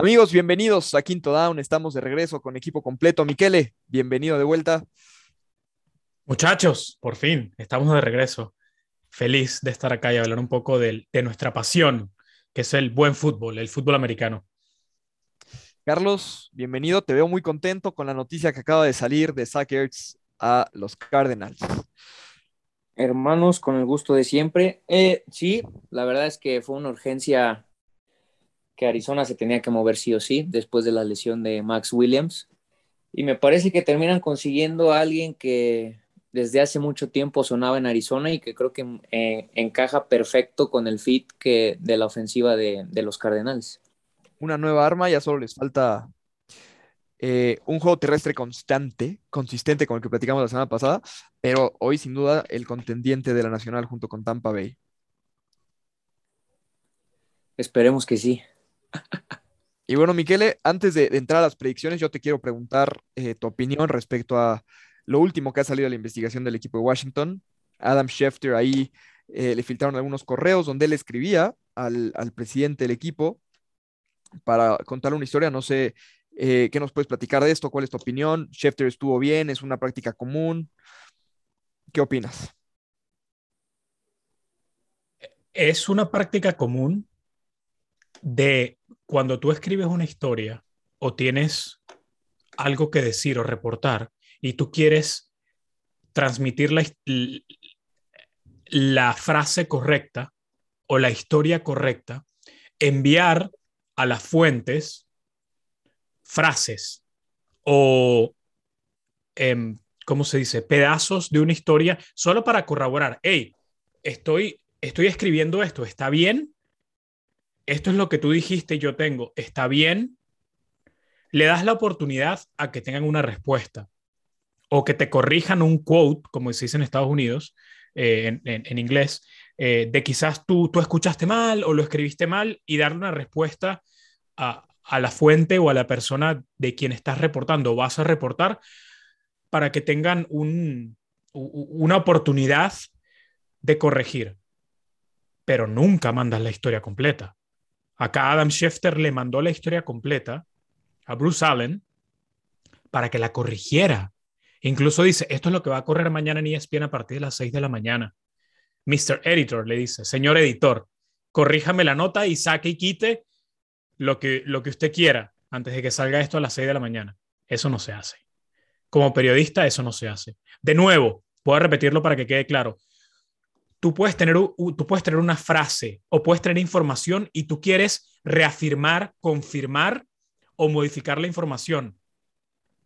Amigos, bienvenidos a Quinto Down. Estamos de regreso con equipo completo. Miquele, bienvenido de vuelta. Muchachos, por fin, estamos de regreso. Feliz de estar acá y hablar un poco de, de nuestra pasión, que es el buen fútbol, el fútbol americano. Carlos, bienvenido. Te veo muy contento con la noticia que acaba de salir de Zach Ertz a los Cardinals. Hermanos, con el gusto de siempre. Eh, sí, la verdad es que fue una urgencia que Arizona se tenía que mover sí o sí después de la lesión de Max Williams. Y me parece que terminan consiguiendo a alguien que desde hace mucho tiempo sonaba en Arizona y que creo que eh, encaja perfecto con el fit que, de la ofensiva de, de los Cardenales una nueva arma, ya solo les falta eh, un juego terrestre constante, consistente con el que platicamos la semana pasada, pero hoy sin duda el contendiente de la Nacional junto con Tampa Bay. Esperemos que sí. Y bueno, Miquele, antes de, entrar a las predicciones, yo te quiero preguntar eh, tu opinión respecto a lo último que ha salido de la investigación del equipo de Washington. Adam Schefter ahí eh, le filtraron algunos correos donde él escribía al, al presidente del equipo para contar una historia. No sé eh, qué nos puedes platicar de esto, cuál es tu opinión. Schefter estuvo bien, es una práctica común. ¿Qué opinas? Es una práctica común de cuando tú escribes una historia o tienes algo que decir o reportar y tú quieres transmitir la, frase correcta o la historia correcta, enviar a las fuentes frases o, em, ¿cómo se dice? Pedazos de una historia solo para corroborar, hey, estoy, estoy escribiendo esto, ¿está bien? Esto es lo que tú dijiste, yo tengo, ¿está bien? Le das la oportunidad a que tengan una respuesta o que te corrijan un quote, como se dice en Estados Unidos, eh, en, inglés, eh, de quizás tú, tú escuchaste mal o lo escribiste mal y darle una respuesta a, la fuente o a la persona de quien estás reportando o vas a reportar para que tengan una oportunidad de corregir. Pero nunca mandas la historia completa. Acá Adam Schefter le mandó la historia completa a Bruce Allen para que la corrigiera. Incluso dice, esto es lo que va a correr mañana en ESPN a partir de las 6 de la mañana. Mr. Editor le dice, señor editor, corríjame la nota y saque y quite lo que, lo que usted quiera antes de que salga esto a las 6 de la mañana. Eso no se hace. Como periodista, eso no se hace. De nuevo, puedo repetirlo para que quede claro. Tú puedes, tener, tú puedes tener una frase o puedes tener información y tú quieres reafirmar, confirmar o modificar la información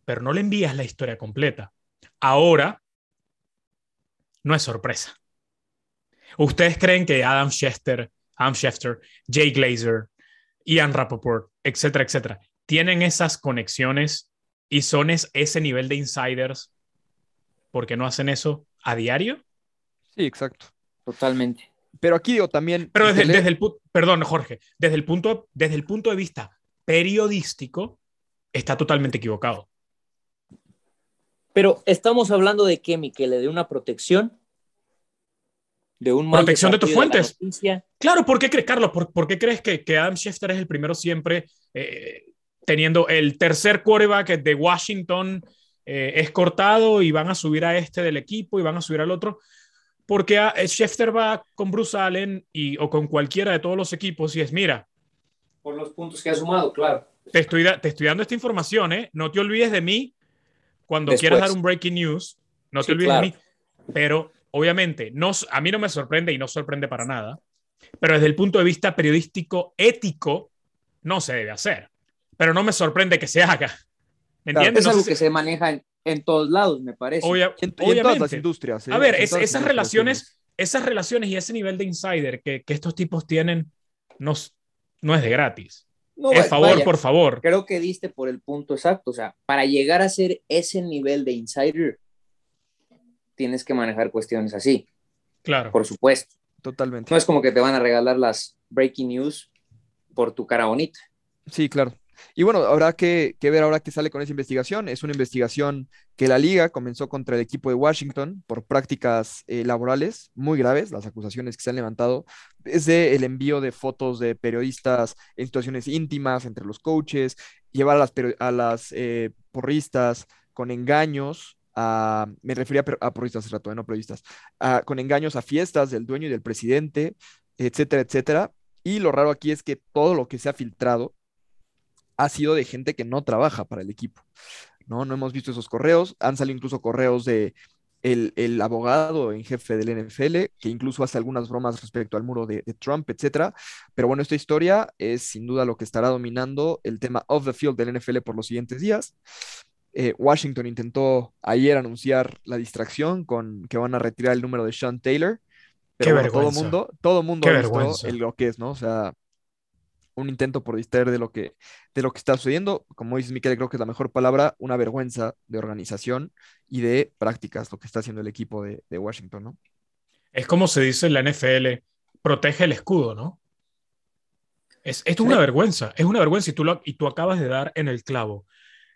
pero no le envías la historia completa. Ahora, no es sorpresa. ¿Ustedes creen que Adam Schefter, Adam Schefter, Jay Glazer, Ian Rappaport, etcétera, etcétera, tienen esas conexiones y son ese nivel de insiders porque no hacen eso a diario? Sí, exacto. Totalmente. Pero aquí digo también. Pero desde, desde el perdón, Jorge, desde el punto, desde el punto de vista periodístico, está totalmente equivocado. Pero estamos hablando de qué, Miquele, de una protección, de un protección de tus fuentes. claro, ¿por qué crees, Carlos? ¿Por, qué crees que, que, Adam Schefter es el primero siempre eh, teniendo el tercer quarterback de Washington eh, es cortado y van a subir a este del equipo y van a subir al otro? Porque a, eh, Schefter va con Bruce Allen y, o con cualquiera de todos los equipos y es, mira. Por los puntos que ha sumado, claro. Te estoy, te estoy dando esta información, ¿eh? No te olvides de mí cuando quieras dar un breaking news, no te olvides de mí. Pero obviamente, no, a mí no me sorprende y no sorprende para nada, pero desde el punto de vista periodístico, ético, no se debe hacer. Pero no me sorprende que se haga. ¿Entiendes? es algo que se maneja en, todos lados, me parece. en, todas las industrias. A ver, esas relaciones, esas relaciones y ese nivel de insider que, que estos tipos tienen no, no es de gratis. No, es favor, por favor. Creo que diste por el punto exacto. O sea, para llegar a ser ese nivel de insider, tienes que manejar cuestiones así. Claro. Por supuesto. Totalmente. No es como que te van a regalar las breaking news por tu cara bonita. Sí, claro. Y bueno, habrá que, ver ahora qué sale con esa investigación. Es una investigación que la liga comenzó contra el equipo de Washington por prácticas eh, laborales muy graves, las acusaciones que se han levantado, desde el envío de fotos de periodistas en situaciones íntimas entre los coaches, llevar a las, a eh, porristas con engaños. A, me refería a, porristas hace rato, eh, no periodistas, con engaños a fiestas del dueño y del presidente, etcétera, etcétera. Y lo raro aquí es que todo lo que se ha filtrado ha sido de gente que no trabaja para el equipo. ¿no? no hemos visto esos correos. Han salido incluso correos de el, abogado en jefe del NFL, que incluso hace algunas bromas respecto al muro de, Trump, etcétera. Pero bueno, esta historia es sin duda lo que estará dominando el tema off the field del NFL por los siguientes días. Eh, Washington intentó ayer anunciar la distracción con que van a retirar el número de Sean Taylor. Pero Qué todo mundo, todo mundo Qué ha lo que es, ¿no? O sea, un intento por distraer de lo que, de lo que está sucediendo. Como dices, Miquel, creo que es la mejor palabra, una vergüenza de organización y de prácticas, lo que está haciendo el equipo de, Washington, ¿no? Es como se dice en la NFL, protege el escudo, ¿no? Es, esto es una vergüenza, es una vergüenza y tú, lo, y tú acabas de dar en el clavo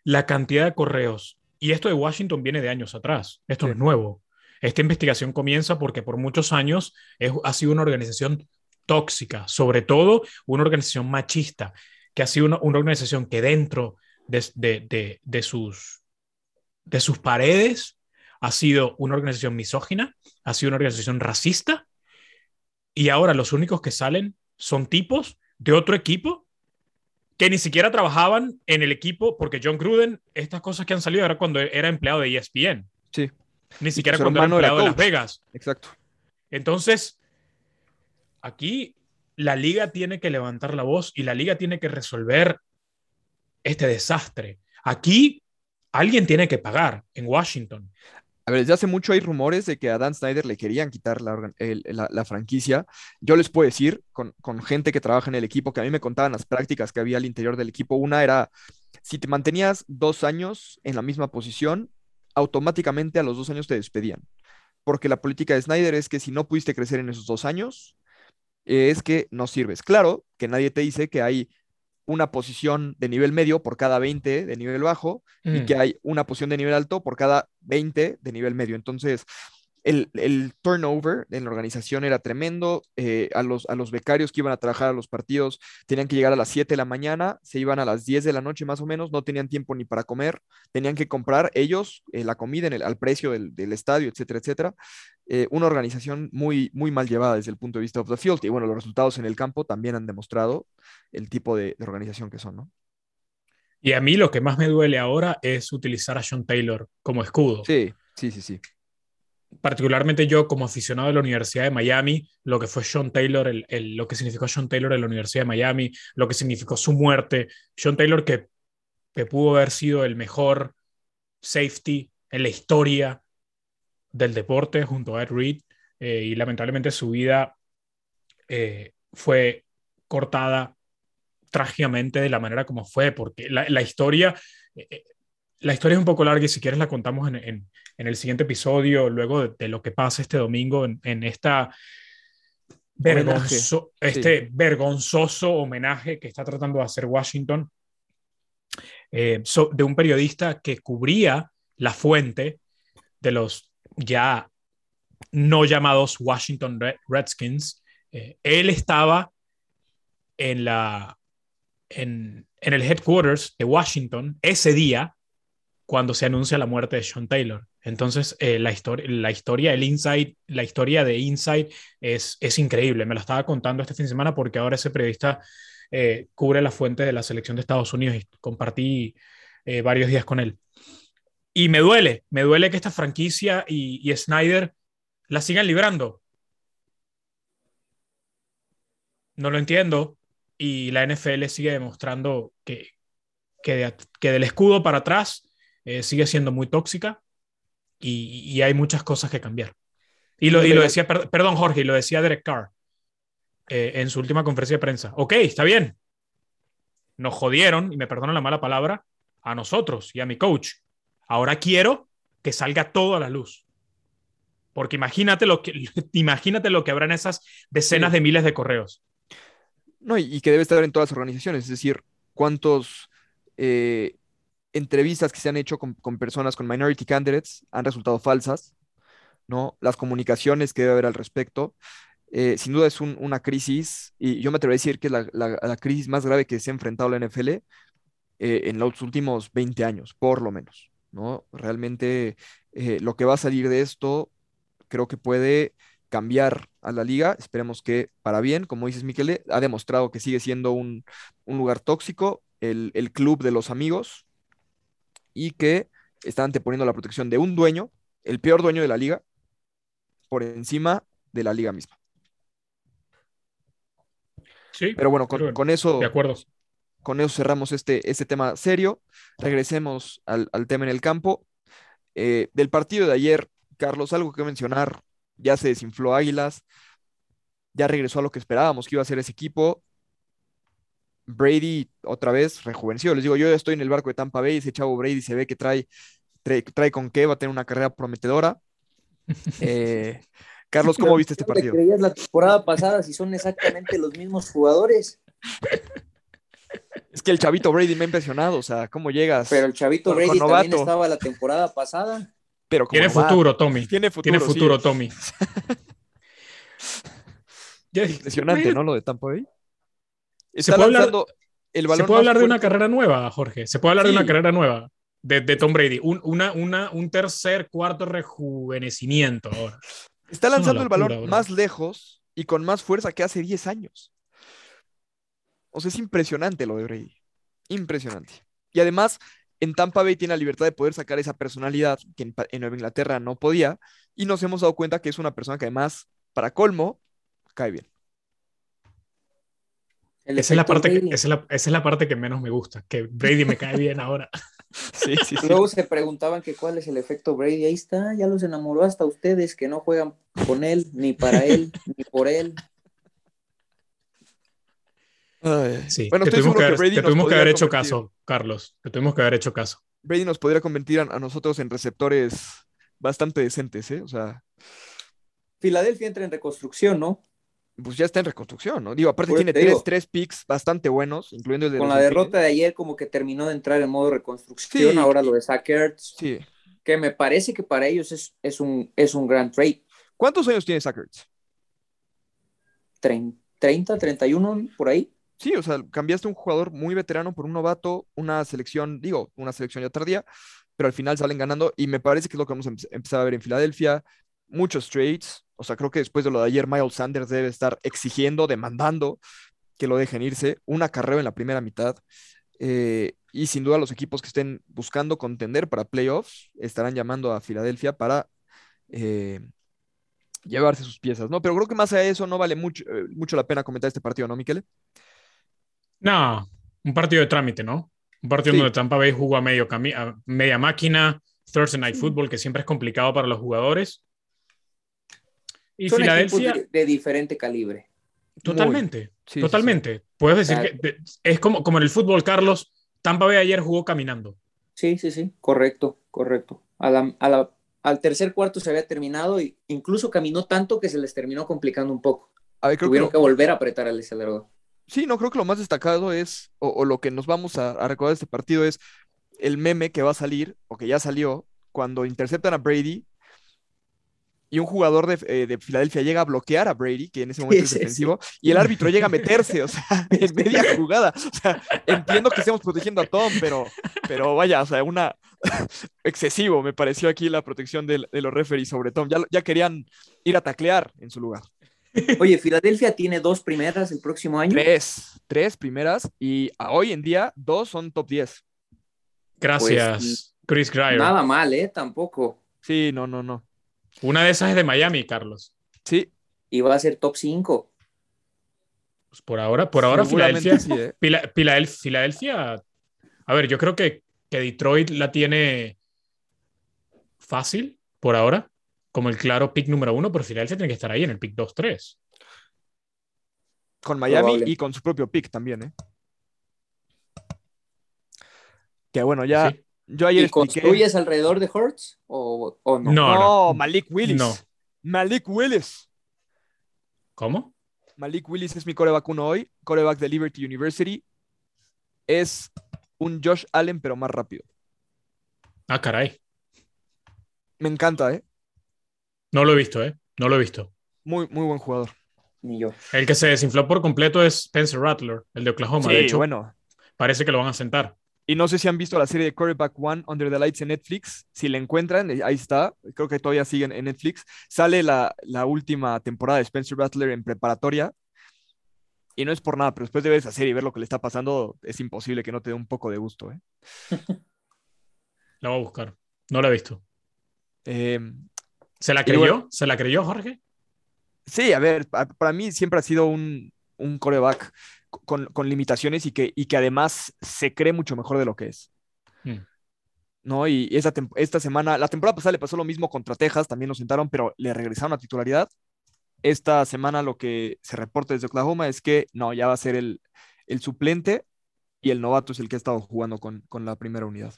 la cantidad de correos. Y esto de Washington viene de años atrás, esto no es nuevo. Esta investigación comienza porque por muchos años ha sido una organización tóxica, sobre todo una organización machista, que ha sido una, organización que dentro de, de, sus, de sus paredes ha sido una organización misógina, ha sido una organización racista, y ahora los únicos que salen son tipos de otro equipo que ni siquiera trabajaban en el equipo, porque John Gruden, estas cosas que han salido era cuando era empleado de ESPN. Sí. Ni siquiera cuando era empleado de Las Vegas. Exacto. Entonces, aquí la liga tiene que levantar la voz y la liga tiene que resolver este desastre. Aquí alguien tiene que pagar en Washington. A ver, desde hace mucho hay rumores de que a Dan Snyder le querían quitar la, franquicia. Yo les puedo decir, con, con, gente que trabaja en el equipo, que a mí me contaban las prácticas que había al interior del equipo. Una era, si te mantenías dos años en la misma posición, automáticamente a los dos años te despedían. Porque la política de Snyder es que si no pudiste crecer en esos dos años, es que no sirves. Claro que nadie te dice que hay una posición de nivel medio por cada 20 de nivel bajo y que mm. hay una posición de nivel alto por cada 20 de nivel medio. Entonces, el, turnover en la organización era tremendo. Eh, a, los, a los becarios que iban a trabajar a los partidos tenían que llegar a las 7 de la mañana, se iban a las 10 de la noche más o menos, no tenían tiempo ni para comer, tenían que comprar ellos eh, la comida en el, al precio del, estadio, etcétera, etcétera. Eh, una organización muy, muy mal llevada desde el punto de vista of the field. Y bueno, los resultados en el campo también han demostrado el tipo de, de organización que son, ¿no? Y a mí lo que más me duele ahora es utilizar a Sean Taylor como escudo. Sí, sí, sí, sí particularmente yo como aficionado de la Universidad de Miami, lo que fue Sean Taylor, el, lo que significó Sean Taylor en la Universidad de Miami, lo que significó su muerte, Sean Taylor que, que pudo haber sido el mejor safety en la historia del deporte junto a Ed Reed eh, y lamentablemente su vida eh, fue cortada trágicamente de la manera como fue, porque la, la historia, eh, la historia es un poco larga y si quieres la contamos en, en el siguiente episodio, luego de, lo que pasa este domingo en, esta este vergonzoso homenaje que está tratando de hacer Washington eh, de un periodista que cubría la fuente de los ya no llamados Washington Redskins. Eh, él estaba en, la, en, en el headquarters de Washington ese día cuando se anuncia la muerte de Sean Taylor. Entonces, eh, la, la historia del Insight, la historia de Insight es, es increíble. Me lo estaba contando este fin de semana porque ahora ese periodista eh, cubre la fuente de la selección de Estados Unidos y compartí eh, varios días con él. Y me duele, me duele que esta franquicia y, y Snyder la sigan librando. No lo entiendo y la NFL sigue demostrando que, que, que del escudo para atrás sigue siendo muy tóxica y, hay muchas cosas que cambiar. Y lo, y lo decía, perdón Jorge, y lo decía Derek Carr eh, en su última conferencia de prensa. Ok, está bien. Nos jodieron, y me perdonan la mala palabra, a nosotros y a mi coach. Ahora quiero que salga todo a la luz. Porque imagínate lo que, imagínate lo que habrá en esas decenas de miles de correos. No, y, y que debe estar en todas las organizaciones. Es decir, cuántos eh, entrevistas que se han hecho con, con personas, con minority candidates, han resultado falsas, ¿no? Las comunicaciones que debe haber al respecto. eh, sin duda es un- una crisis, y yo me atrevo a decir que es la, la- la crisis más grave que se ha enfrentado la NFL eh, en los últimos 20 años, por lo menos, ¿no? Realmente eh, lo que va a salir de esto creo que puede cambiar a la liga, esperemos que para bien, como dices, Miquele, ha demostrado que sigue siendo un, un lugar tóxico, el, el club de los amigos, y que está anteponiendo la protección de un dueño, el peor dueño de la liga, por encima de la liga misma. Sí, Pero bueno, con, eso, de acuerdo. con eso cerramos este, este tema serio. Regresemos al, al tema en el campo. Eh, del partido de ayer, Carlos, algo que mencionar. Ya se desinfló Águilas. Ya regresó a lo que esperábamos que iba a ser ese equipo. Brady otra vez rejuveneció. Les digo, yo ya estoy en el barco de Tampa Bay. Ese chavo Brady se ve que trae, trae, trae con qué, va a tener una carrera prometedora. Eh, Carlos, ¿cómo viste este ¿Qué le partido? creías la temporada pasada si son exactamente los mismos jugadores? Es que el chavito Brady me ha impresionado. O sea, ¿cómo llegas? Pero el chavito Brady también estaba la temporada pasada. Pero como Tiene novato. futuro, Tommy. Tiene futuro. Tiene sí. futuro, Tommy. Impresionante, ¿no? Lo de Tampa Bay. Se puede hablar- lanzando el balón Se puede más hablar de una carrera nueva, Jorge. Se puede hablar de una carrera nueva de, de Tom Brady. Un, una, una, un tercer, cuarto rejuvenecimiento ahora. Está lanzando el balón bro. más lejos y con más fuerza que hace 10 años. O sea, es impresionante lo de Brady. Impresionante. Y además, en Tampa Bay tiene la libertad de poder sacar esa personalidad que en, en Nueva Inglaterra no podía. Y nos hemos dado cuenta que es una persona que además, para colmo, cae bien. El Esa es, la parte que, Brady. esa, es la, esa es la parte que menos me gusta, que Brady me cae bien ahora. Sí, sí, sí. Luego se preguntaban que cuál es el efecto Brady. Ahí está, ya los enamoró hasta ustedes que no juegan con él, ni para él, ni por él. Sí, Bueno, te tuvimos que haber, te tuvimos que haber hecho convertir. caso, Carlos. Te tuvimos que haber hecho caso. Brady nos podría convertir a, a nosotros en receptores bastante decentes, ¿eh? O sea, Filadelfia entra en reconstrucción, ¿no? Pues ya está en reconstrucción, ¿no? Digo, aparte tiene tres, digo. tres picks bastante buenos, incluyendo el de Con la derrota de ayer como que terminó de entrar en modo reconstrucción, Sí. ahora lo de Zach Ertz, Sí. que me parece que para ellos es, es, un, es un gran trade. ¿Cuántos años tiene Sackers? Trein- 30, 31, por ahí. Sí, o sea, cambiaste un jugador muy veterano por un novato, una selección, digo, una selección ya tardía, pero al final salen ganando y me parece que es lo que vamos a empe- empezar a ver en Filadelfia. Muchos trades, o sea, creo que después de lo de ayer, Miles Sanders debe estar exigiendo, demandando que lo dejen irse. Un acarreo en la primera mitad. eh, y sin duda los equipos que estén buscando contender para playoffs estarán llamando a Filadelfia para eh, llevarse sus piezas, ¿no? Pero creo que más allá de eso no vale mucho, eh, mucho la pena comentar este partido, ¿no, Miquel? No, un partido de trámite, ¿no? Un partido Sí. donde Tampa Bay jugó a, medio a media máquina, Thursday Night Football, que siempre es complicado para los jugadores. Y Son Filadelfia, equipos de, de diferente calibre. totalmente, Sí, sí, sí. totalmente. Puedes decir Claro. que es como, como en el fútbol, Carlos. Tampa Bay ayer jugó caminando. Sí, sí, sí, correcto, correcto. A la- a la- al tercer cuarto se había terminado e incluso caminó tanto que se les terminó complicando un poco. A ver, creo que Tuvieron lo- que volver a apretar al acelerador. sí, no, creo que lo más destacado es, o, o lo que nos vamos a, a recordar de este partido es el meme que va a salir, o que ya salió, cuando interceptan a Brady y un jugador de, eh, de Filadelfia llega a bloquear a Brady, que en ese momento es Sí, sí, defensivo, y el árbitro llega a meterse, o sea, en media jugada. O sea, entiendo que estemos protegiendo a Tom, pero, pero vaya, o sea, una excesivo me pareció aquí la protección de, de los referees sobre Tom. Ya, ya querían ir a taclear en su lugar. Oye, Filadelfia tiene dos primeras el próximo año. Tres, tres primeras y a hoy en día dos son top 10. Gracias, Pues, Chris Grier. Nada mal, ¿eh? Tampoco. Sí, no, no, no. Una de esas es de Miami, Carlos. Sí, Y va a ser top 5. Pues por ahora, por ahora Filadelfia, sí, ¿eh? Fila- Filadel- Filadelfia, a ver, yo creo que, que Detroit la tiene fácil por ahora, como el claro pick número uno, pero Filadelfia tiene que estar ahí en el pick 2-3. Con Miami Probable. y con su propio pick también, ¿eh? Que bueno, ya Sí. Yo ayer ¿Y expliqué. construyes alrededor de Hurts o, o no? No. No, Malik Willis. No. Malik Willis. ¿Cómo? Malik Willis es mi coreback uno hoy, coreback de Liberty University. Es un Josh Allen, pero más rápido. Ah, caray. Me encanta, ¿eh? No lo he visto, ¿eh? No lo he visto. Muy, muy buen jugador. Ni yo. El que se desinfló por completo es Spencer Rattler, el de Oklahoma. de Sí, hecho, bueno. parece que lo van a sentar. Y no sé si han visto la serie de Quarterback One Under the Lights en Netflix. Si la encuentran, eh, ahí está. Creo que todavía siguen en Netflix. Sale la, la última temporada de Spencer Rattler en preparatoria. Y no es por nada, pero después de ver esa serie y ver lo que le está pasando, es imposible que no te dé un poco de gusto. ¿eh? La voy a buscar. No la he visto. Eh, ¿Se la creyó? bueno- ¿Se la creyó, Jorge? sí, a ver, pa- para mí siempre ha sido un, un coreback con, con limitaciones y que, y que además se cree mucho mejor de lo que es. Mm. ¿no? Y esa tem- esta semana, la temporada pasada le pasó lo mismo contra Texas, también lo sentaron, pero le regresaron a titularidad. Esta semana lo que se reporta desde Oklahoma es que no, ya va a ser el, el suplente y el novato es el que ha estado jugando con, con la primera unidad.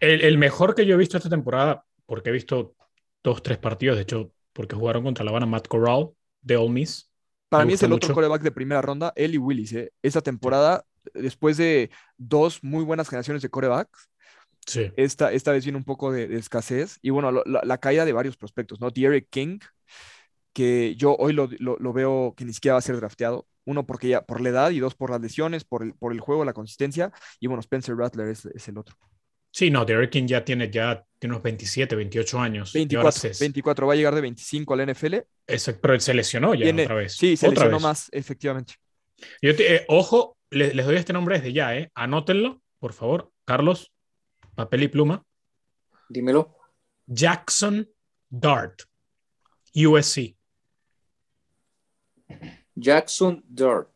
El, el mejor que yo he visto esta temporada, porque he visto dos, tres partidos, de hecho, porque jugaron contra la Habana Matt Corral de Ole Miss. Para Me mí es el otro mucho. coreback de primera ronda, él y Willis. ¿eh? Esta temporada, después de dos muy buenas generaciones de corebacks, Sí. esta, esta vez viene un poco de, de escasez. Y bueno, lo- la, la caída de varios prospectos, ¿no? Derek King, que yo hoy lo, lo- lo veo que ni siquiera va a ser drafteado. Uno, porque ya por la edad, y dos, por las lesiones, por el, por el juego, la consistencia. Y bueno, Spencer Rattler es, es el otro. Sí, no, Derek King ya tiene, ya tiene unos 27, 28 años. y ahora 24, se- 24, va a llegar de 25 al NFL. Ese- pero se lesionó ya Tiene- otra vez. Sí, se Otra lesionó vez. más, efectivamente. Yo te- eh, ojo, le- les doy este nombre desde ya, ¿eh? Anótenlo, por favor. Carlos, papel y pluma. Dímelo. Jackson Dart, USC. Jackson Dart.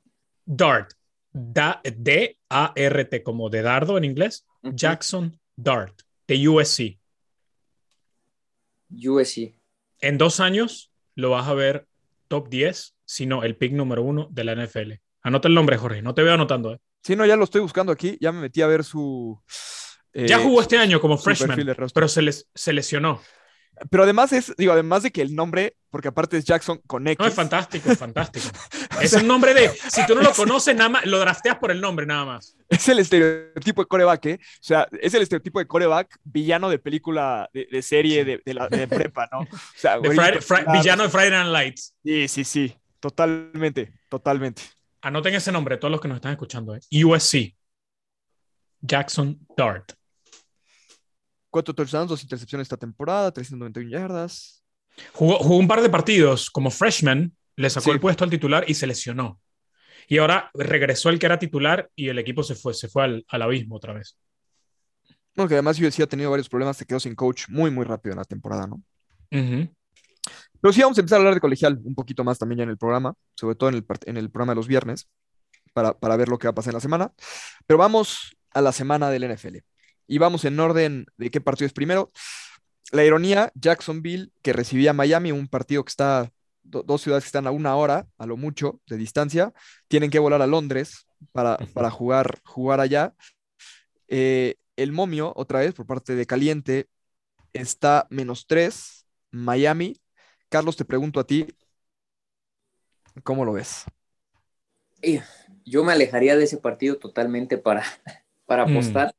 Dart, Da- D-A-R-T, como de dardo en inglés. Ujú. Jackson Dart, de USC. USC. En dos años lo vas a ver top 10, si no el pick número uno de la NFL. Anota el nombre, Jorge, no te veo anotando. ¿eh? Sí, no, ya lo estoy buscando aquí. Ya me metí a ver su. eh, ya jugó este año como freshman, pero se, les, se lesionó. Pero además es, digo, además de que el nombre, porque aparte es Jackson con X. No, es fantástico, es fantástico. es un nombre de, si tú no lo conoces, nada más, lo drafteas por el nombre nada más. Es el estereotipo de coreback, ¿eh? O sea, es el estereotipo de coreback villano de película, de, de serie, de, de la, de prepa, ¿no? O sea, De güerito, Friday- Fri- claro, villano de Friday Night Lights. Sí, sí, sí. Totalmente, totalmente. Anoten ese nombre, todos los que nos están escuchando. ¿eh? USC. Jackson Dart. Cuatro touchdowns, dos intercepciones esta temporada, 391 yardas. Jugó, jugó un par de partidos como freshman, le sacó Sí. el puesto al titular y se lesionó. Y ahora regresó el que era titular y el equipo se fue, se fue al, al abismo otra vez. Bueno, que además USC ha tenido varios problemas, se quedó sin coach muy, muy rápido en la temporada, ¿no? Pero sí, vamos a empezar a hablar de colegial un poquito más también ya en el programa, sobre todo en el, en el programa de los viernes, para, para ver lo que va a pasar en la semana. Pero vamos a la semana del NFL. Y vamos en orden de qué partido es primero. La ironía, Jacksonville, que recibía a Miami, un partido que está, do- dos ciudades que están a una hora, a lo mucho, de distancia, tienen que volar a Londres para, para jugar, jugar allá. Eh, el momio, otra vez, por parte de Caliente, está menos tres, Miami. Carlos, te pregunto a ti, ¿cómo lo ves? Y Yo me alejaría de ese partido totalmente para, para Mm. apostar.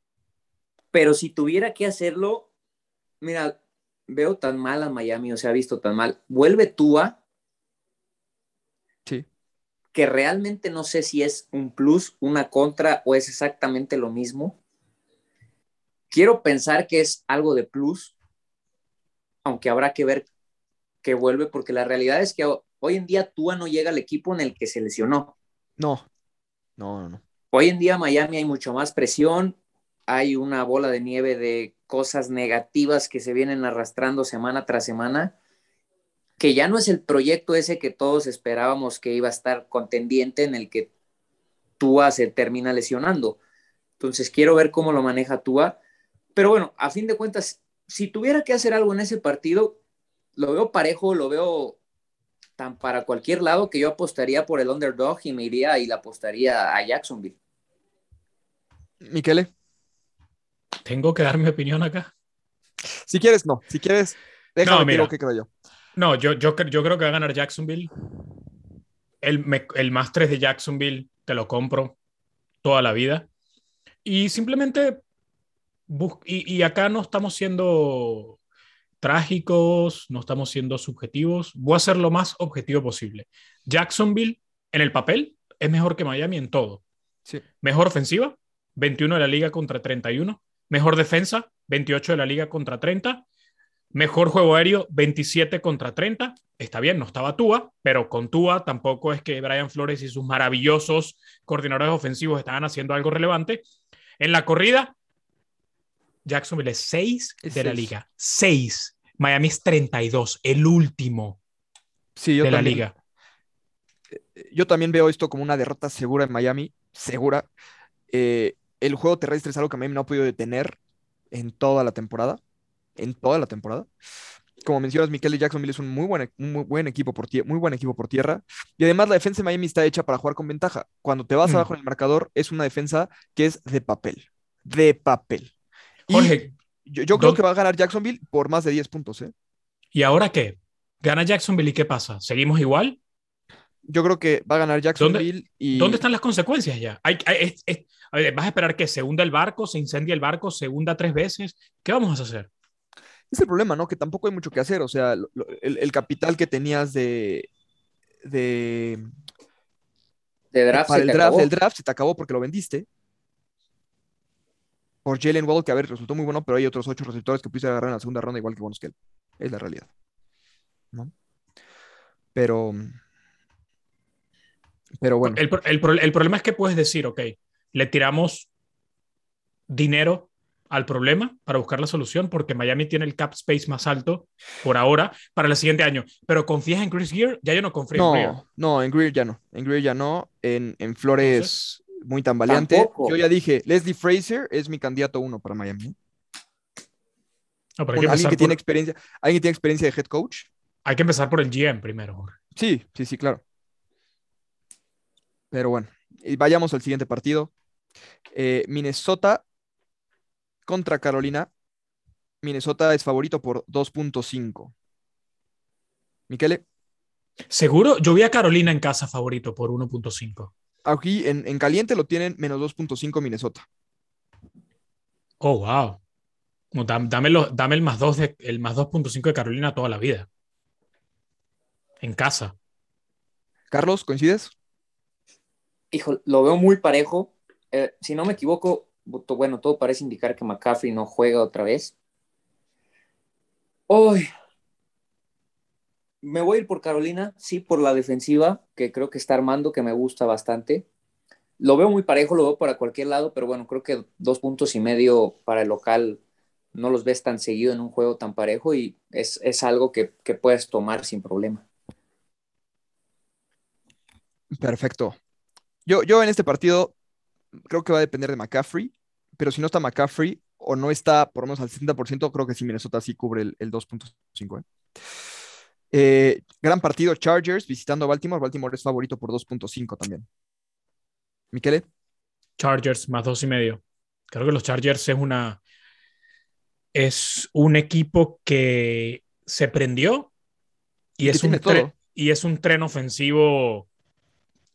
Pero si tuviera que hacerlo, mira, veo tan mal a Miami, o sea, ha visto tan mal. Vuelve Tua, Sí. que realmente no sé si es un plus, una contra o es exactamente lo mismo. Quiero pensar que es algo de plus, aunque habrá que ver que vuelve, porque la realidad es que ho- hoy en día Tua no llega al equipo en el que se lesionó. No, no, no, no. Hoy en día Miami hay mucho más presión, hay una bola de nieve de cosas negativas que se vienen arrastrando semana tras semana, que ya no es el proyecto ese que todos esperábamos que iba a estar contendiente en el que Tua se termina lesionando. Entonces quiero ver cómo lo maneja Tua, pero bueno, a fin de cuentas, si tuviera que hacer algo en ese partido, lo veo parejo, lo veo tan para cualquier lado que yo apostaría por el underdog y me iría y la apostaría a Jacksonville. Miquele, Tengo que dar mi opinión acá. si quieres, no. Si quieres, déjame No, mira. lo que creo yo. No, yo, yo, yo creo que va a ganar Jacksonville. El, el más 3 de Jacksonville te lo compro toda la vida. Y simplemente, y, y acá no estamos siendo trágicos, no estamos siendo subjetivos. Voy a ser lo más objetivo posible. Jacksonville, en el papel, es mejor que Miami en todo. Sí. Mejor ofensiva, 21 de la liga contra 31. Mejor defensa, 28 de la liga contra 30. Mejor juego aéreo, 27 contra 30. Está bien, no estaba Tua, pero con Tua tampoco es que Brian Flores y sus maravillosos coordinadores ofensivos estaban haciendo algo relevante. En la corrida, Jacksonville es 6 de la liga. 6. Miami es 32, el último sí, yo de también, la liga. Yo también veo esto como una derrota segura en Miami, segura. Eh, el juego terrestre es algo que Miami no ha podido detener en toda la temporada en toda la temporada. Como mencionas, Mikel Jacksonville es un muy buen, muy buen, equipo por muy buen equipo por tierra. Y además la defensa de Miami está hecha para jugar con ventaja. Cuando te vas Mm. abajo en el marcador, es una defensa que es de papel. De papel. Y Jorge, yo, yo creo ¿dó- que va a ganar Jacksonville por más de 10 puntos. ¿eh? ¿y ahora qué? ¿Gana Jacksonville y qué pasa? ¿Seguimos igual? Yo creo que va a ganar Jacksonville y ¿Dónde están las consecuencias ya? Hay, hay- es- es- a ver, ¿Vas a esperar que se hunda el barco, se incendia el barco, se hunda tres veces? ¿Qué vamos a hacer? Es el problema, ¿no? Que tampoco hay mucho que hacer. O sea, lo- lo- el, el capital que tenías de, de De draft para se el te draft, acabó. el draft se te acabó porque lo vendiste. Por Jalen Waddle, que a ver, resultó muy bueno, pero hay otros ocho receptores que pudiste agarrar en la segunda ronda igual que buenos que él. Es la realidad. ¿No? Pero. Pero bueno. El, el el problema es que puedes decir, ok, le tiramos dinero al problema para buscar la solución, porque Miami tiene el cap space más alto por ahora para el siguiente año. Pero confías en Chris Gear, ya yo no confío en Greer. No, no, en Greer ya no. En Greer ya no. En, en Flores, muy tambaleante. Tampoco. Yo ya dije, Leslie Fraser es mi candidato uno para Miami. No, pero hay, que alguien empezar que tiene por, experiencia, alguien que tiene experiencia de head coach. hay que empezar por el GM primero. Jorge. Sí, sí, sí, claro. Pero bueno, y vayamos al siguiente partido. Eh, Minnesota contra Carolina. Minnesota es favorito por 2.5. Miquele, Seguro, yo vi a Carolina en casa favorito por 1.5. aquí en, en caliente lo tienen menos 2.5 Minnesota. Oh, wow. No, dame, lo- dame el más 2 de, el más 2.5 de Carolina toda la vida. En casa. Carlos, ¿coincides? Hijo, lo veo muy parejo. Eh, si no me equivoco, bueno, todo parece indicar que McCaffrey no juega otra vez. Hoy me voy a ir por Carolina, sí, por la defensiva, que creo que está armando, que me gusta bastante. Lo veo muy parejo, lo veo para cualquier lado, pero bueno, creo que dos puntos y medio para el local no los ves tan seguido en un juego tan parejo y es, es algo que, que puedes tomar sin problema. Perfecto. Yo, yo en este partido creo que va a depender de McCaffrey, pero si no está McCaffrey o no está por lo menos al 60%, creo que sí Minnesota sí cubre el, el 2.5. ¿eh? Eh, gran partido, Chargers visitando a Baltimore. Baltimore es favorito por 2.5 también. Miquele, Chargers más dos y medio. Creo que los Chargers es una. Es un equipo que se prendió y, es, un todo. y es un tren ofensivo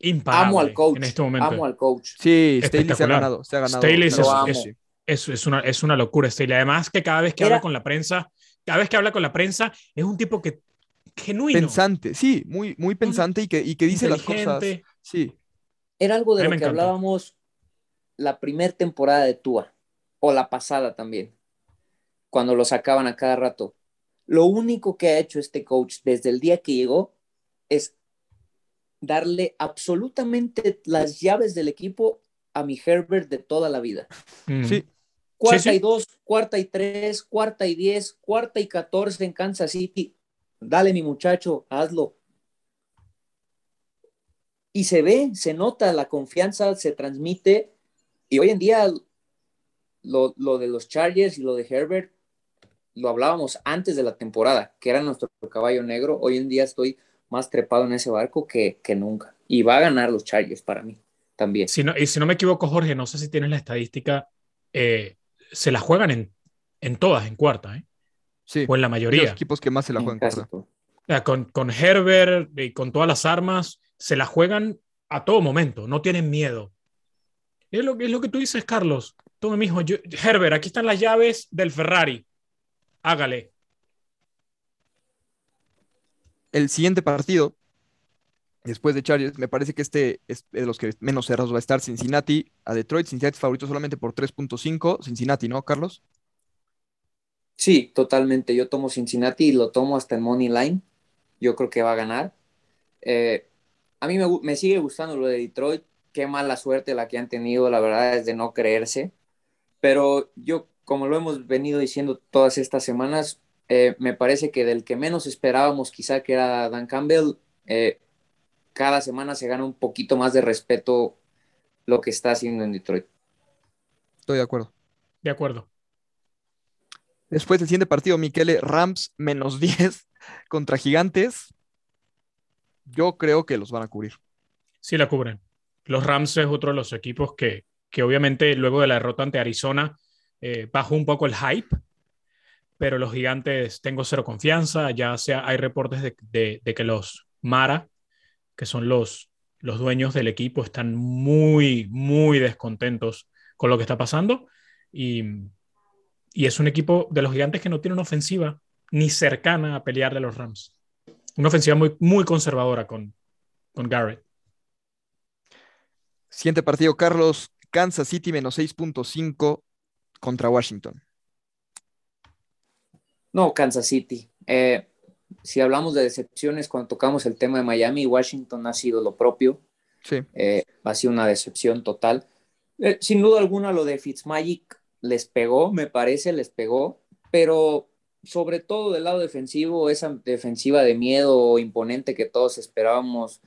imparable Amo al coach. en este momento. Amo al coach. sí, Staley se ha Espectacular. ganado. Se ha ganado. Staley es- es-. Es, es una, es una locura, Staley. Además, que cada vez que Era- habla con la prensa, cada vez que habla con la prensa, es un tipo que genuino, Pensante, sí, muy, muy pensante y que, y que dice las cosas. Sí, Era algo de lo que encanta. hablábamos la primera temporada de Tua, o la pasada también, cuando lo sacaban a cada rato. Lo único que ha hecho este coach desde el día que llegó es darle absolutamente las llaves del equipo a mi Herbert de toda la vida. Mm. sí. Cuarta Sí, sí. y dos, cuarta y tres, cuarta y diez, cuarta y catorce en Kansas City. Dale, mi muchacho, hazlo. Y se ve, se nota la confianza, se transmite. Y hoy en día, lo, lo de los Chargers y lo de Herbert, lo hablábamos antes de la temporada, que era nuestro caballo negro. Hoy en día estoy más trepado en ese barco que, que nunca. Y va a ganar los Chargers para mí también. Si no, y si no me equivoco, Jorge, no sé si tienes la estadística, eh, se la juegan en, en todas, en cuarta, ¿eh? sí. o en la Los mayoría. equipos que más se la En juegan. O sea, con, con Herbert y con todas las armas, se la juegan a todo momento, no tienen miedo. Es lo, es lo que tú dices, Carlos. Tome, mijo. Yo, Herbert, aquí están las llaves del Ferrari. Hágale. El siguiente partido, después de Chargers, me parece que este es de los que menos cerrados va a estar Cincinnati a Detroit. Cincinnati es favorito solamente por 3.5. Cincinnati, ¿no, Carlos? Sí, totalmente. Yo tomo Cincinnati y lo tomo hasta el Money Line. Yo creo que va a ganar. Eh, a mí me, me, sigue gustando lo de Detroit. Qué mala suerte la que han tenido, la verdad es de no creerse. Pero yo, como lo hemos venido diciendo todas estas semanas, eh, me parece que del que menos esperábamos quizá que era Dan Campbell, eh, cada semana se gana un poquito más de respeto lo que está haciendo en Detroit. Estoy de acuerdo. De acuerdo. Después del siguiente partido, Miquele, Rams menos 10 contra Gigantes. Yo creo que los van a cubrir. Sí, la cubren. Los Rams es otro de los equipos que, que obviamente luego de la derrota ante Arizona eh, bajó un poco el hype, pero los Gigantes tengo cero confianza. Ya sea, hay reportes de, que los Mara, que son los, los dueños del equipo, están muy, muy descontentos con lo que está pasando. Y, y es un equipo de los gigantes que no tiene una ofensiva ni cercana a pelear de los Rams. Una ofensiva muy, muy conservadora con, con Garrett. Siguiente partido, Carlos, Kansas City menos 6.5 contra Washington. No, Kansas City. Eh, si hablamos de decepciones, cuando tocamos el tema de Miami, Washington ha sido lo propio. Sí. Eh, ha sido una decepción total. Eh, sin duda alguna, lo de Fitzmagic les pegó, me parece, les pegó, pero sobre todo del lado defensivo, esa defensiva de miedo imponente que todos esperábamos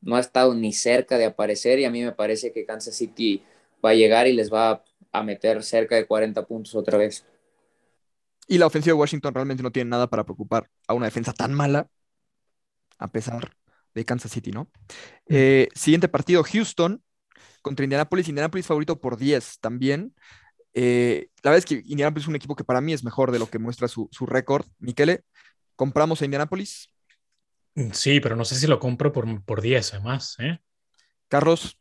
no ha estado ni cerca de aparecer y a mí me parece que Kansas City va a llegar y les va a meter cerca de 40 puntos otra vez. Y la ofensiva de Washington realmente no tiene nada para preocupar a una defensa tan mala, a pesar de Kansas City, ¿no? Eh, siguiente partido, Houston contra Indianapolis. Indianapolis favorito por 10 también. Eh, la verdad es que Indianapolis es un equipo que para mí es mejor de lo que muestra su, su récord. Miquele, ¿compramos a Indianapolis? Sí, pero no sé si lo compro por, por 10 además. ¿eh? Carlos.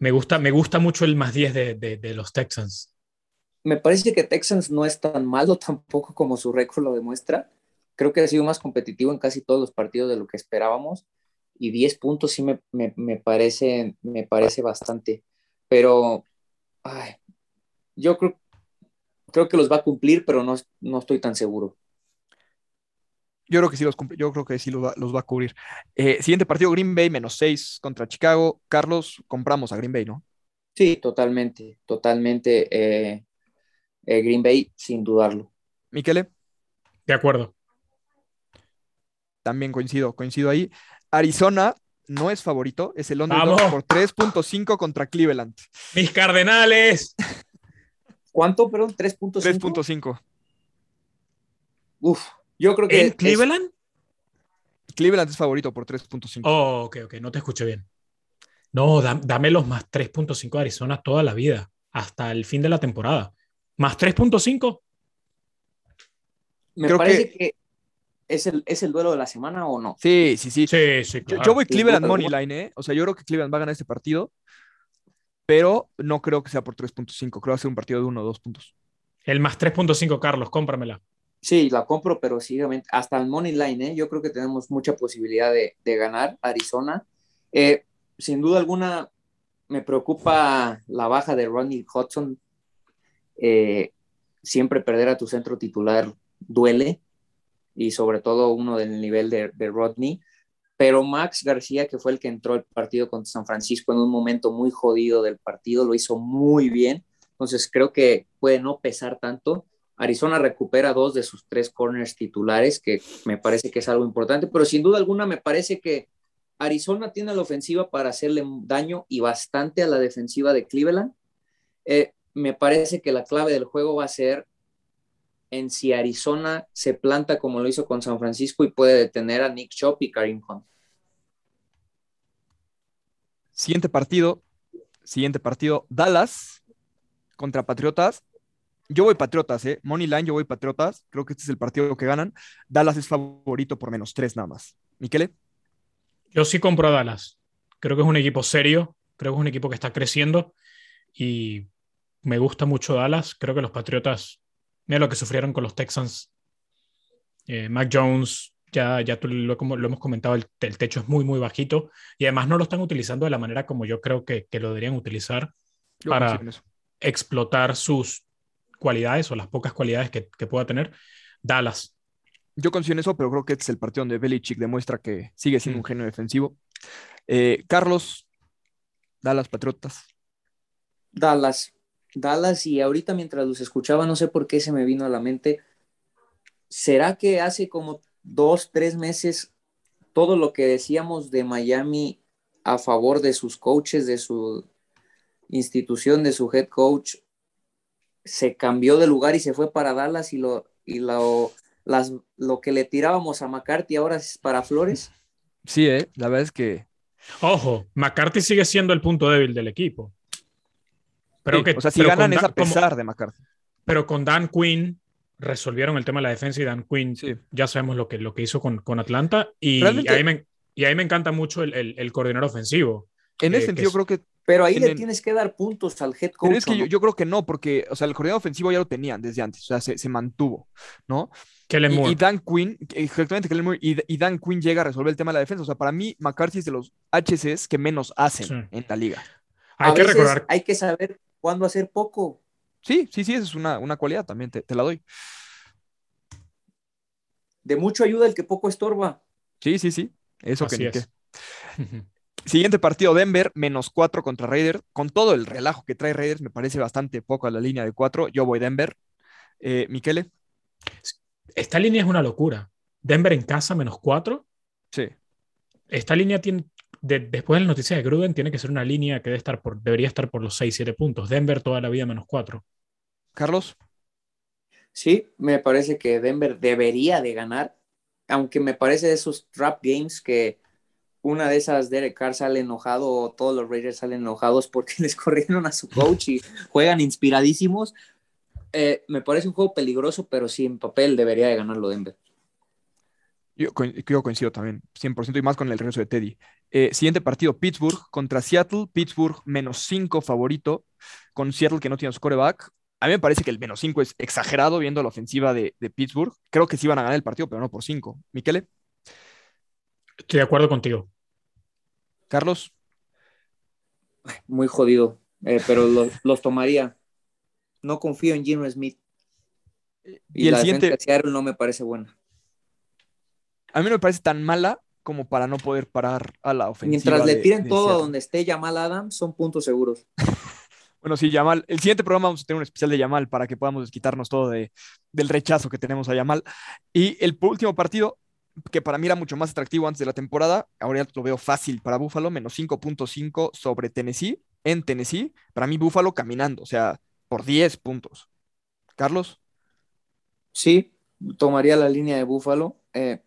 Me gusta, me gusta mucho el más 10 de, de, de, los Texans. Me parece que Texans no es tan malo tampoco como su récord lo demuestra. Creo que ha sido más competitivo en casi todos los partidos de lo que esperábamos. Y 10 puntos sí me, me, me parece, me parece bastante. Pero ay, yo creo, creo que los va a cumplir, pero no, no estoy tan seguro. Yo creo que sí los, yo creo que sí los va, los va a cubrir. Eh, siguiente partido, Green Bay, menos 6 contra Chicago. Carlos, compramos a Green Bay, ¿no? Sí, totalmente, totalmente. Eh, eh, Green Bay, sin dudarlo. Miquele. De acuerdo. También coincido, coincido ahí. Arizona no es favorito, es el underdog por 3.5 contra Cleveland. Mis Cardenales. ¿Cuánto, perdón? 3.5. 3.5. Uf, yo creo que. ¿En Cleveland? Es... Cleveland es favorito por 3.5. Oh, ok, ok, no te escuché bien. No, da, dame los más 3.5 de Arizona toda la vida, hasta el fin de la temporada. ¿Más 3.5? Me creo parece que... que, es, el, es el duelo de la semana o no. Sí, sí, sí. Sí, sí, claro. yo, yo voy Cleveland Money Line, ¿eh? O sea, yo creo que Cleveland va a ganar este partido, pero no creo que sea por 3.5. Creo que va a ser un partido de uno o dos puntos. El más 3.5, Carlos, cómpramela. Sí, la compro, pero sí, hasta el Money Line, ¿eh? yo creo que tenemos mucha posibilidad de, de ganar Arizona. Eh, sin duda alguna, me preocupa la baja de Ronnie Hudson. Eh, siempre perder a tu centro titular duele, y sobre todo uno del nivel de, Rodney. Pero Max García, que fue el que entró al partido contra San Francisco en un momento muy jodido del partido, lo hizo muy bien. Entonces creo que puede no pesar tanto. Arizona recupera dos de sus tres corners titulares, que me parece que es algo importante, pero sin duda alguna me parece que Arizona tiene la ofensiva para hacerle daño y bastante a la defensiva de Cleveland. Eh, me parece que la clave del juego va a ser en si Arizona se planta como lo hizo con San Francisco y puede detener a Nick Chop y Karim Hunt. Siguiente partido, siguiente partido, Dallas contra Patriotas. Yo voy Patriotas, ¿eh? Money Line, yo voy Patriotas. Creo que este es el partido que ganan. Dallas es favorito por menos tres nada más. Miquele. Yo sí compro a Dallas. Creo que es un equipo serio. Creo que es un equipo que está creciendo. y me gusta mucho Dallas. Creo que los Patriotas, mira lo que sufrieron con los Texans. Eh, Mac Jones, ya, ya tú lo, como, lo hemos comentado, el, techo es muy, muy bajito y además no lo están utilizando de la manera como yo creo que, que lo deberían utilizar para explotar sus cualidades o las pocas cualidades que, que pueda tener. Dallas. Yo confío en eso, pero creo que este es el partido donde Belichick demuestra que sigue siendo un genio defensivo. Eh, Carlos, Dallas Patriotas. Dallas. Dallas, y ahorita mientras los escuchaba, no sé por qué se me vino a la mente. ¿Será que hace como dos, tres meses todo lo que decíamos de Miami a favor de sus coaches, de su institución, de su head coach, se cambió de lugar y se fue para Dallas y lo, y lo, las, lo que le tirábamos a McCarthy ahora es para Flores? Sí, ¿eh? la verdad es que... Ojo, McCarthy sigue siendo el punto débil del equipo. Pero que, o sea, si ganan es a pesar de McCarthy. Pero con Dan Quinn resolvieron el tema de la defensa y Dan Quinn ya sabemos lo que, lo que hizo con, con Atlanta y, ahí me, y ahí me encanta mucho el, el, coordinador ofensivo. En ese eh, sentido creo que pero ahí le tienes que dar puntos al head coach. Pero es que yo, creo que no, porque, o sea, el coordinador ofensivo ya lo tenían desde antes, o sea, se, se mantuvo, ¿no? Y, y, Dan Quinn, exactamente, y, y, Dan Quinn llega a resolver el tema de la defensa. O sea, para mí, McCarthy es de los HCs que menos hacen en la liga. Hay que recordar. Hay que saber cuándo hacer poco. Sí, sí, sí, esa es una, una cualidad también, te, te, la doy. De mucho ayuda el que poco estorba. Sí, sí, sí. Eso que ni qué. Siguiente partido, Denver, menos cuatro contra Raiders. Con todo el relajo que trae Raiders, me parece bastante poco a la línea de cuatro. Yo voy Denver. Eh, Miquele. Esta línea es una locura. Denver en casa, menos cuatro. Sí. Esta línea tiene, después de la noticia de Gruden, tiene que ser una línea que debe estar por, debería estar por los 6, 7 puntos. Denver toda la vida menos cuatro. Carlos. Sí, me parece que Denver debería de ganar, aunque me parece de esos trap games que una de esas Derek Carr sale enojado o todos los Raiders salen enojados porque les corrieron a su coach y juegan inspiradísimos. Eh, me parece un juego peligroso, pero sí en papel debería de ganarlo Denver. Yo, yo coincido también, 100% y más con el regreso de Teddy. Eh, siguiente partido, Pittsburgh contra Seattle. Pittsburgh menos 5 favorito, con Seattle que no tiene su coreback. A mí me parece que el menos 5 es exagerado viendo la ofensiva de, de, Pittsburgh. Creo que sí van a ganar el partido, pero no por 5. Miquele. Estoy de acuerdo contigo. Carlos. Muy jodido, eh, pero los, tomaría. No confío en Gino Smith. Y, el la siguiente. De Seattle no me parece buena. A mí no me parece tan mala como para no poder parar a la ofensiva. Mientras le tiren todo a donde esté Jamal Adams, son puntos seguros. bueno, sí, Yamal. El siguiente programa vamos a tener un especial de Yamal para que podamos quitarnos todo de, del rechazo que tenemos a Yamal. Y el último partido, que para mí era mucho más atractivo antes de la temporada, ahora ya lo veo fácil para Buffalo, menos 5.5 sobre Tennessee, en Tennessee, para mí Buffalo caminando, o sea, por 10 puntos. Carlos. Sí, tomaría la línea de Buffalo. Eh,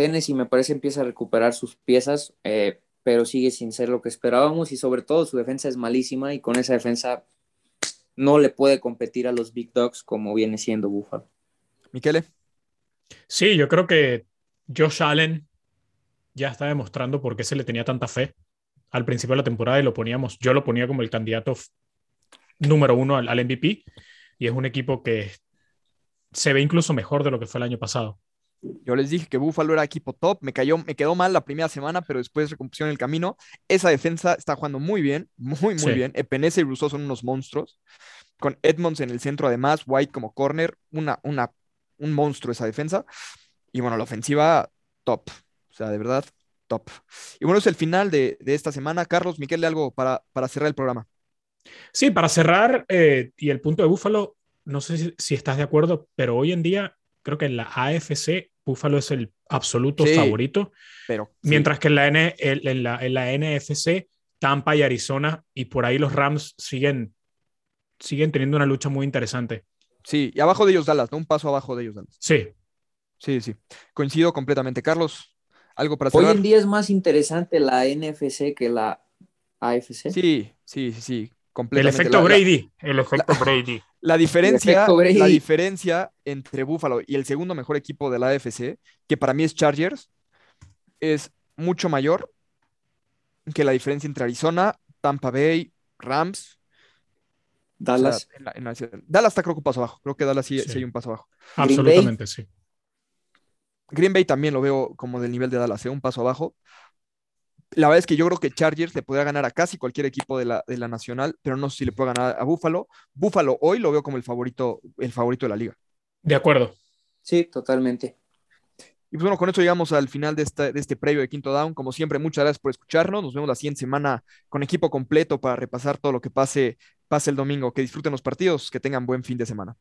Tennessee me parece empieza a recuperar sus piezas, eh, pero sigue sin ser lo que esperábamos y sobre todo su defensa es malísima y con esa defensa no le puede competir a los Big Dogs como viene siendo Buffalo. Miquele. Sí, yo creo que Josh Allen ya está demostrando por qué se le tenía tanta fe al principio de la temporada y lo poníamos, yo lo ponía como el candidato número uno al, MVP y es un equipo que se ve incluso mejor de lo que fue el año pasado. Yo les dije que Buffalo era equipo top, me, cayó, me quedó mal la primera semana, pero después recompusieron el camino. Esa defensa está jugando muy bien, muy, muy bien. Epenese y Rousseau son unos monstruos. Con Edmonds en el centro, además, White como corner, una, una, un monstruo esa defensa. Y bueno, la ofensiva, top. O sea, de verdad, top. Y bueno, es el final de, esta semana. Carlos, Miquel, algo para, para cerrar el programa. Sí, para cerrar, eh, y el punto de Búfalo, no sé si, estás de acuerdo, pero hoy en día creo que en la AFC Búfalo es el absoluto favorito. Pero, mientras que en la, N, en, la, en la NFC, Tampa y Arizona, y por ahí los Rams siguen, siguen teniendo una lucha muy interesante. Sí, y abajo de ellos Dallas, ¿no? Un paso abajo de ellos Dallas. Sí, Sí, sí. Coincido completamente. Carlos, algo para cerrar. Hoy en día es más interesante la NFC que la AFC. Sí, sí, sí, sí. Completamente. El efecto Brady. el efecto Brady. La diferencia, la diferencia entre Buffalo y el segundo mejor equipo de la AFC, que para mí es Chargers, es mucho mayor que la diferencia entre Arizona, Tampa Bay, Rams Dallas. O sea, en la- en la- Dallas está creo que un paso abajo. Creo que Dallas sí, Sí. sí hay un paso abajo. Green Absolutamente, sí. Green Bay también lo veo como del nivel de Dallas, ¿eh? un paso abajo. La verdad es que yo creo que Chargers le podría ganar a casi cualquier equipo de la, de la nacional, pero no sé si le puede ganar a Buffalo. Buffalo hoy lo veo como el favorito, el favorito de la liga. De acuerdo. Sí, totalmente. Y pues bueno, con esto llegamos al final de, esta- de este previo de Quinto Down. Como siempre, muchas gracias por escucharnos. Nos vemos la siguiente semana con equipo completo para repasar todo lo que pase, pase el domingo. Que disfruten los partidos, que tengan buen fin de semana.